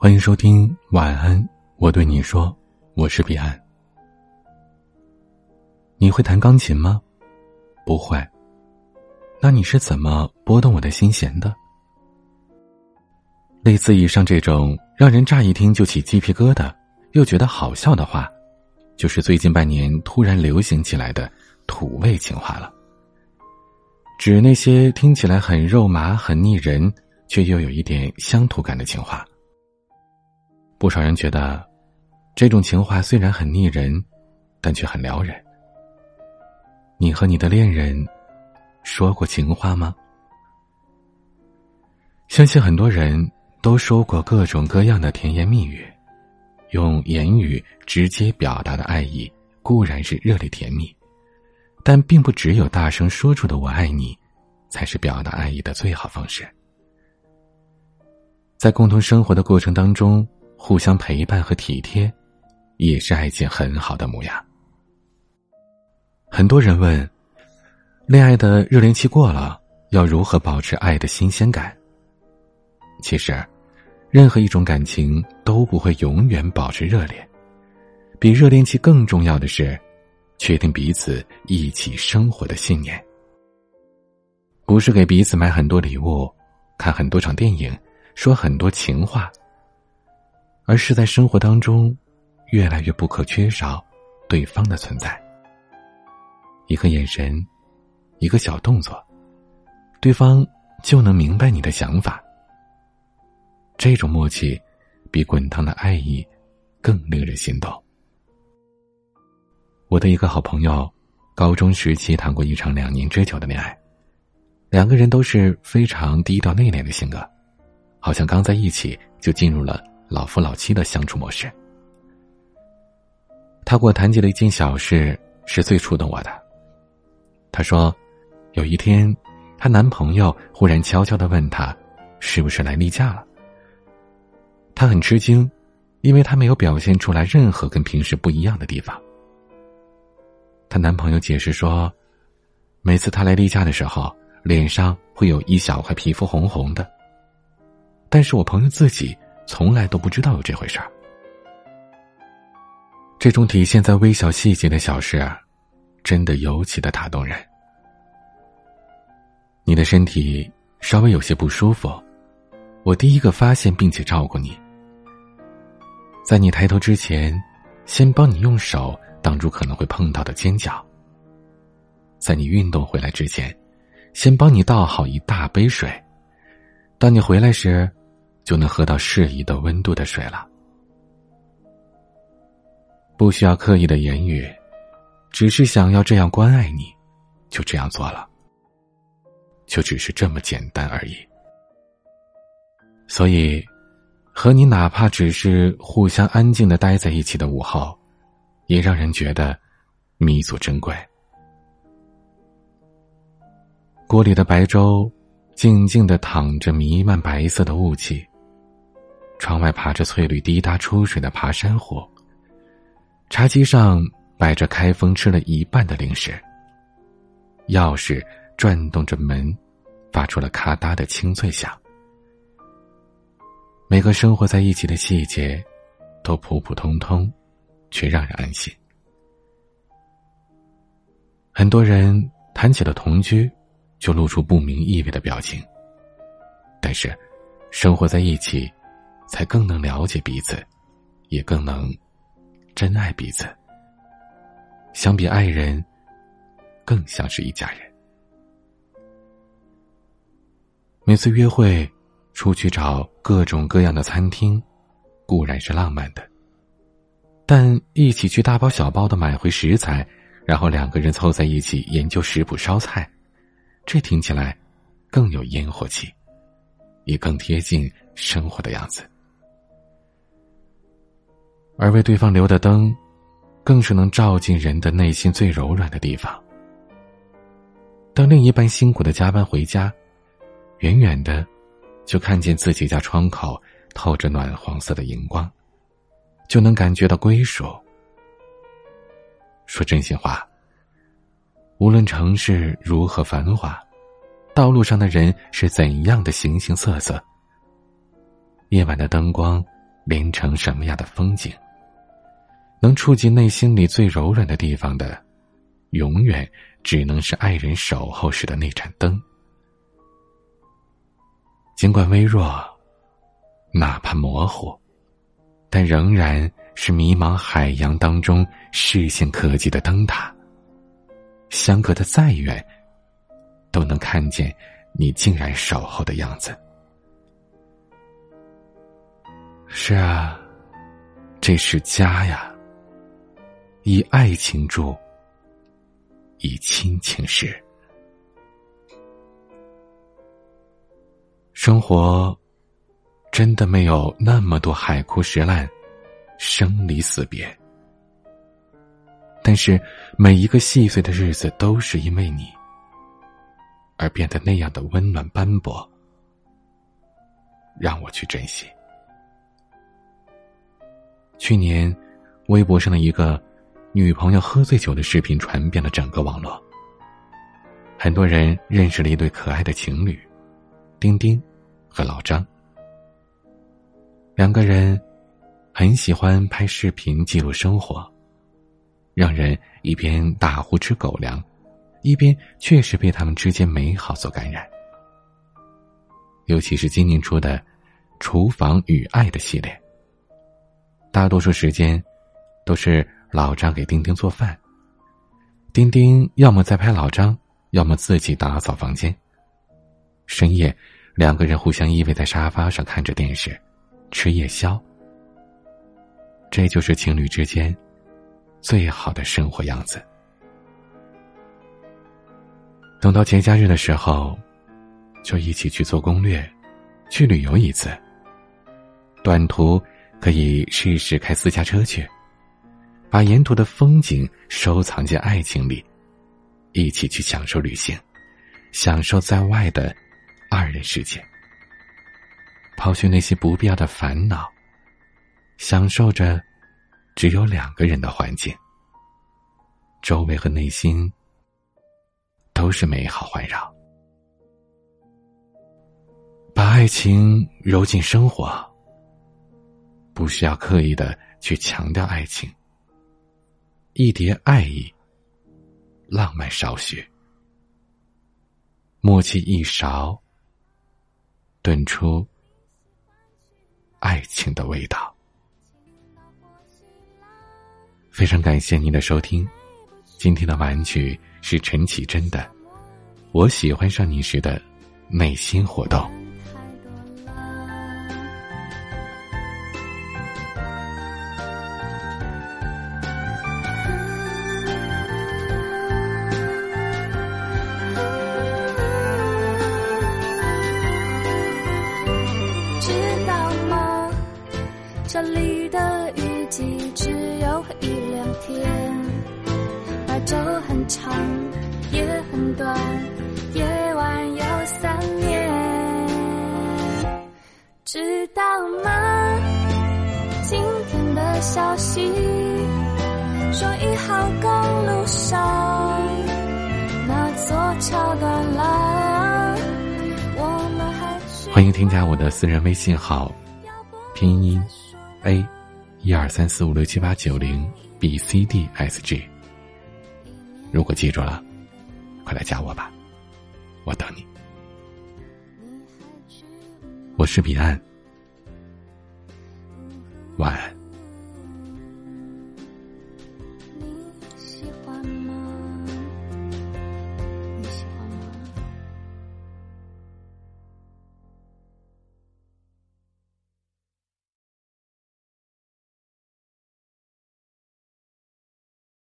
欢迎收听晚安，我对你说，我是彼岸。你会弹钢琴吗？不会。那你是怎么拨动我的心弦的？类似以上这种让人乍一听就起鸡皮疙瘩，又觉得好笑的话，就是最近半年突然流行起来的土味情话了。指那些听起来很肉麻、很腻人，却又有一点乡土感的情话。不少人觉得，这种情话虽然很腻人，但却很撩人。你和你的恋人说过情话吗？相信很多人都说过各种各样的甜言蜜语，用言语直接表达的爱意固然是热烈甜蜜，但并不只有大声说出的“我爱你”，才是表达爱意的最好方式。在共同生活的过程当中。互相陪伴和体贴，也是爱情很好的模样。很多人问，恋爱的热恋期过了，要如何保持爱的新鲜感？其实，任何一种感情都不会永远保持热烈。比热恋期更重要的是，确定彼此一起生活的信念。不是给彼此买很多礼物，看很多场电影，说很多情话。而是在生活当中，越来越不可缺少对方的存在。一个眼神，一个小动作，对方就能明白你的想法。这种默契，比滚烫的爱意更令人心动。我的一个好朋友，高中时期谈过一场两年之久的恋爱，两个人都是非常低调内敛的性格，好像刚在一起就进入了。老夫老妻的相处模式。他给我谈及了一件小事，是最触动我的。他说，有一天，她男朋友忽然悄悄的问她，是不是来例假了？她很吃惊，因为她没有表现出来任何跟平时不一样的地方。她男朋友解释说，每次她来例假的时候，脸上会有一小块皮肤红红的。但是我朋友自己。从来都不知道有这回事儿。这种体现在微小细节的小事，真的尤其的打动人。你的身体稍微有些不舒服，我第一个发现并且照顾你。在你抬头之前，先帮你用手挡住可能会碰到的尖角。在你运动回来之前，先帮你倒好一大杯水。当你回来时。就能喝到适宜的温度的水了，不需要刻意的言语，只是想要这样关爱你，就这样做了，就只是这么简单而已。所以，和你哪怕只是互相安静的待在一起的午后，也让人觉得弥足珍贵。锅里的白粥，静静的淌着弥漫白色的雾气。窗外爬着翠绿滴答出水的爬山虎。茶几上摆着开封吃了一半的零食。钥匙转动着门，发出了咔嗒的清脆响。每个生活在一起的细节，都普普通通，却让人安心。很多人谈起了同居，就露出不明意味的表情。但是，生活在一起。才更能了解彼此，也更能真爱彼此。相比爱人，更像是一家人。每次约会，出去找各种各样的餐厅，固然是浪漫的，但一起去大包小包的买回食材，然后两个人凑在一起研究食谱烧菜，这听起来更有烟火气，也更贴近生活的样子。而为对方留的灯，更是能照进人的内心最柔软的地方。当另一半辛苦的加班回家，远远的，就看见自己家窗口透着暖黄色的荧光，就能感觉到归属。说真心话，无论城市如何繁华，道路上的人是怎样的形形色色，夜晚的灯光连成什么样的风景。能触及内心里最柔软的地方的，永远只能是爱人守候时的那盏灯。尽管微弱，哪怕模糊，但仍然是迷茫海洋当中视线可及的灯塔。相隔的再远，都能看见你竟然守候的样子。是啊，这是家呀。以爱情住，以亲情事。生活真的没有那么多海枯石烂、生离死别，但是每一个细碎的日子都是因为你而变得那样的温暖斑驳，让我去珍惜。去年，微博上的一个。女朋友喝醉酒的视频传遍了整个网络。很多人认识了一对可爱的情侣，丁丁和老张。两个人很喜欢拍视频记录生活，让人一边大呼吃狗粮，一边确实被他们之间美好所感染。尤其是今年出的《厨房与爱》的系列，大多数时间都是。老张给丁丁做饭，丁丁要么在拍老张，要么自己打扫房间。深夜，两个人互相依偎在沙发上看着电视，吃夜宵。这就是情侣之间最好的生活样子。等到节假日的时候，就一起去做攻略，去旅游一次。短途可以试试开私家车去。把沿途的风景收藏进爱情里，一起去享受旅行，享受在外的二人世界，抛去那些不必要的烦恼，享受着只有两个人的环境，周围和内心都是美好环绕，把爱情揉进生活，不需要刻意的去强调爱情。一叠爱意，浪漫少许，默契一勺，炖出爱情的味道。非常感谢您的收听，今天的玩具是陈绮贞的《我喜欢上你时的内心活动》。这里的雨季只有一两天，白昼很长，夜很短，夜晚有三年，知道吗？今天的消息说一号公路上那座桥断了，我们还欢迎添加我的私人微信号，拼音。A，一二三四五六七八九零 B C D S G。如果记住了，快来加我吧，我等你。我是彼岸，晚安。